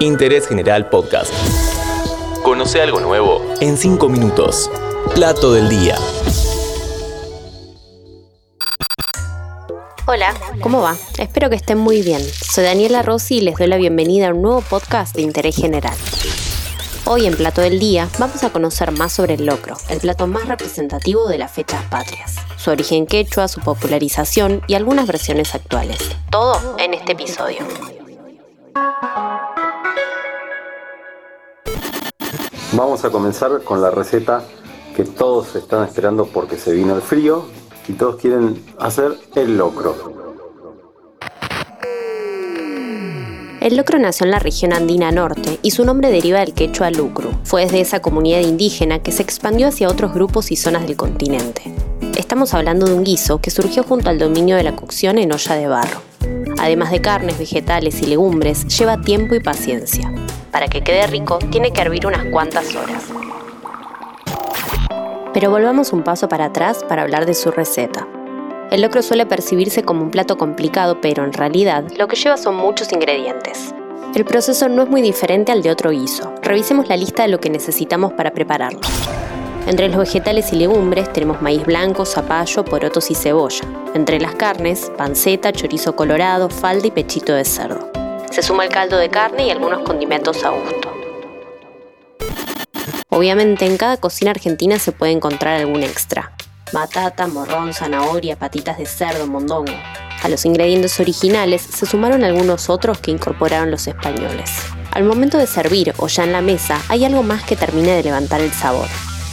Interés General Podcast. Conoce algo nuevo en 5 minutos. Plato del día. Hola, ¿cómo va? Espero que estén muy bien. Soy Daniela Rossi y les doy la bienvenida a un nuevo podcast de Interés General. Hoy en Plato del Día vamos a conocer más sobre el locro, el plato más representativo de las fechas patrias, su origen quechua, su popularización y algunas versiones actuales. Todo en este episodio. Vamos a comenzar con la receta que todos están esperando porque se vino el frío y todos quieren hacer el locro. El locro nació en la región andina norte y su nombre deriva del quechua lucru. Fue desde esa comunidad indígena que se expandió hacia otros grupos y zonas del continente. Estamos hablando de un guiso que surgió junto al dominio de la cocción en olla de barro. Además de carnes, vegetales y legumbres, lleva tiempo y paciencia. Para que quede rico, tiene que hervir unas cuantas horas. Pero volvamos un paso para atrás para hablar de su receta. El locro suele percibirse como un plato complicado, pero en realidad lo que lleva son muchos ingredientes. El proceso no es muy diferente al de otro guiso. Revisemos la lista de lo que necesitamos para prepararlo. Entre los vegetales y legumbres tenemos maíz blanco, zapallo, porotos y cebolla. Entre las carnes, panceta, chorizo colorado, falda y pechito de cerdo. Se suma el caldo de carne y algunos condimentos a gusto. Obviamente en cada cocina argentina se puede encontrar algún extra batata, morrón, zanahoria, patitas de cerdo, mondongo. A los ingredientes originales se sumaron algunos otros que incorporaron los españoles. Al momento de servir o ya en la mesa hay algo más que termina de levantar el sabor.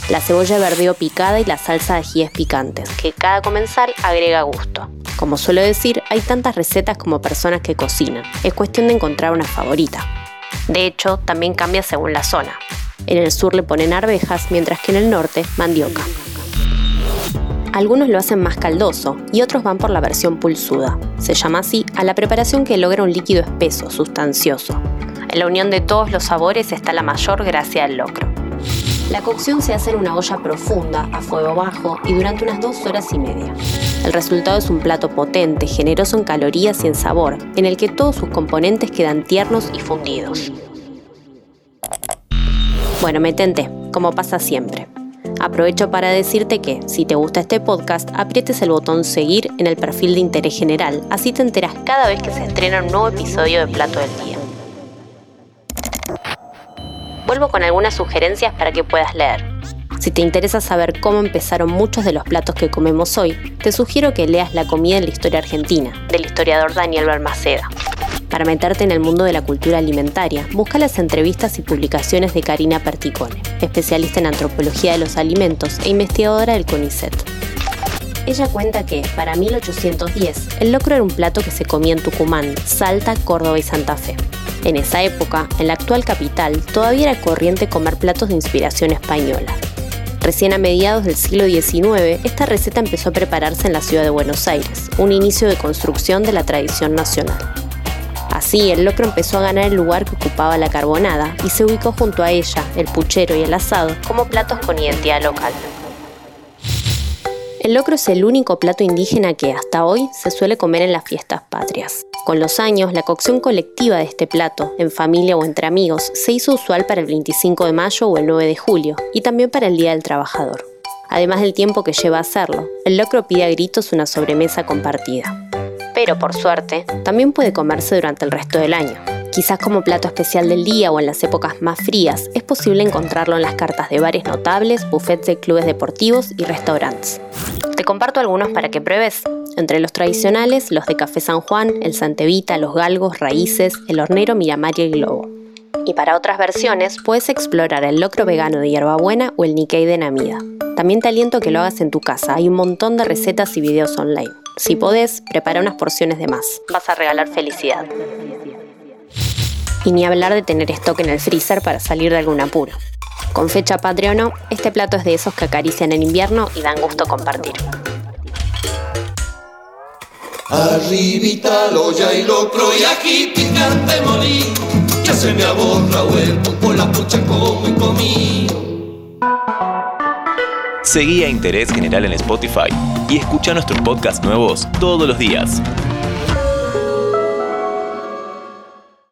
La cebolla verdeo picada y la salsa de ajíes picantes, que cada comensal agrega gusto. Como suelo decir, hay tantas recetas como personas que cocinan. Es cuestión de encontrar una favorita. De hecho, también cambia según la zona. En el sur le ponen arvejas, mientras que en el norte mandioca. Algunos lo hacen más caldoso y otros van por la versión pulsuda. Se llama así a la preparación que logra un líquido espeso, sustancioso. En la unión de todos los sabores está la mayor gracia del locro. La cocción se hace en una olla profunda, a fuego bajo y durante unas dos horas y media. El resultado es un plato potente, generoso en calorías y en sabor, en el que todos sus componentes quedan tiernos y fundidos. Bueno, me tenté, como pasa siempre. Aprovecho para decirte que, si te gusta este podcast, aprietes el botón seguir en el perfil de interés general, así te enteras cada vez que se estrena un nuevo episodio de Plato del Día. Vuelvo con algunas sugerencias para que puedas leer. Si te interesa saber cómo empezaron muchos de los platos que comemos hoy, te sugiero que leas La comida en la historia argentina, del historiador Daniel Balmaceda. Para meterte en el mundo de la cultura alimentaria, busca las entrevistas y publicaciones de Karina Perticone, especialista en antropología de los alimentos e investigadora del CONICET. Ella cuenta que, para 1810, el locro era un plato que se comía en Tucumán, Salta, Córdoba y Santa Fe. En esa época, en la actual capital, todavía era corriente comer platos de inspiración española. Recién a mediados del siglo XIX, esta receta empezó a prepararse en la ciudad de Buenos Aires, un inicio de construcción de la tradición nacional. Así, el locro empezó a ganar el lugar que ocupaba la carbonada y se ubicó junto a ella, el puchero y el asado, como platos con identidad local. El locro es el único plato indígena que hasta hoy se suele comer en las fiestas patrias. Con los años, la cocción colectiva de este plato, en familia o entre amigos, se hizo usual para el 25 de mayo o el 9 de julio, y también para el Día del Trabajador. Además del tiempo que lleva a hacerlo, el locro pide a gritos una sobremesa compartida pero por suerte, también puede comerse durante el resto del año. Quizás como plato especial del día o en las épocas más frías, es posible encontrarlo en las cartas de bares notables, buffets de clubes deportivos y restaurantes. Te comparto algunos para que pruebes. Entre los tradicionales, los de Café San Juan, el Santevita, los Galgos, Raíces, el Hornero, Miramar y el Globo. Y para otras versiones, puedes explorar el locro vegano de hierbabuena o el Nikkei de Namida. También te aliento que lo hagas en tu casa, hay un montón de recetas y videos online. Si podés, prepara unas porciones de más. Vas a regalar felicidad. Y ni hablar de tener stock en el freezer para salir de algún apuro. Con fecha patria o no, este plato es de esos que acarician en invierno y dan gusto compartir. Arribita loya y locro y aquí picante morí, ya se me aborra vuelto por la pucha como y comí. Seguí a Interés General en Spotify y escucha nuestros podcasts nuevos todos los días.